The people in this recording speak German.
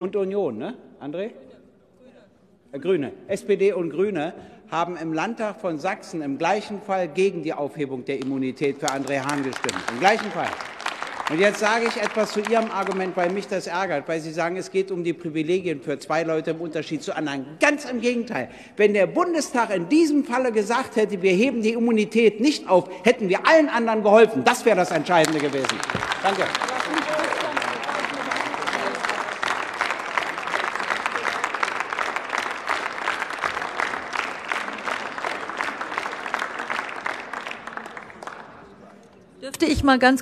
und Union, ne, André? Äh, Grüne. SPD und Grüne haben im Landtag von Sachsen im gleichen Fall gegen die Aufhebung der Immunität für André Hahn gestimmt. Im gleichen Fall. Und jetzt sage ich etwas zu Ihrem Argument, weil mich das ärgert, weil Sie sagen, es geht um die Privilegien für zwei Leute im Unterschied zu anderen. Ganz im Gegenteil. Wenn der Bundestag in diesem Falle gesagt hätte, wir heben die Immunität nicht auf, hätten wir allen anderen geholfen. Das wäre das Entscheidende gewesen. Danke. Dürfte ich mal ganz